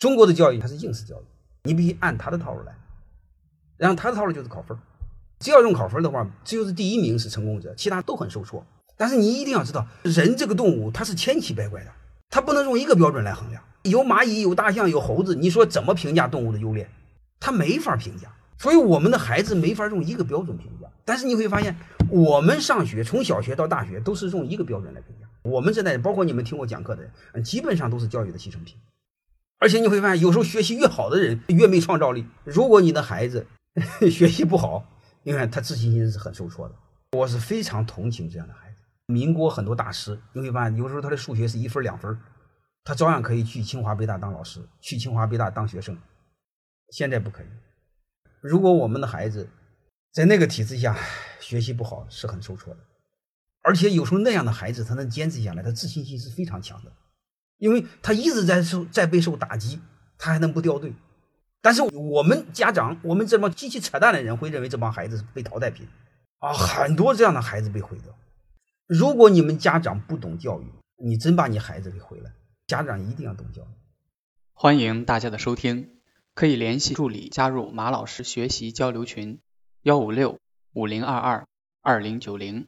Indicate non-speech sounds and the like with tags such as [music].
中国的教育它是应试教育，你必须按他的套路来，然后他的套路就是考分只要用考分的话，只有是第一名是成功者，其他都很受挫。但是你一定要知道，人这个动物它是千奇百怪的，它不能用一个标准来衡量。有蚂蚁，有大象，有猴子，你说怎么评价动物的优劣？它没法评价。所以我们的孩子没法用一个标准评价。但是你会发现，我们上学从小学到大学都是用一个标准来评价。我们这代人，包括你们听我讲课的人，基本上都是教育的牺牲品。而且你会发现，有时候学习越好的人越没创造力。如果你的孩子 [laughs] 学习不好，你看他自信心是很受挫的。我是非常同情这样的孩子。民国很多大师，你会发现，有时候他的数学是一分两分，他照样可以去清华北大当老师，去清华北大当学生。现在不可以。如果我们的孩子在那个体制下学习不好，是很受挫的。而且有时候那样的孩子，他能坚持下来，他自信心是非常强的，因为他一直在受在备受打击，他还能不掉队。但是我们家长，我们这帮极其扯淡的人，会认为这帮孩子是被淘汰品啊，很多这样的孩子被毁掉。如果你们家长不懂教育，你真把你孩子给毁了。家长一定要懂教育。欢迎大家的收听，可以联系助理加入马老师学习交流群：幺五六五零二二二零九零。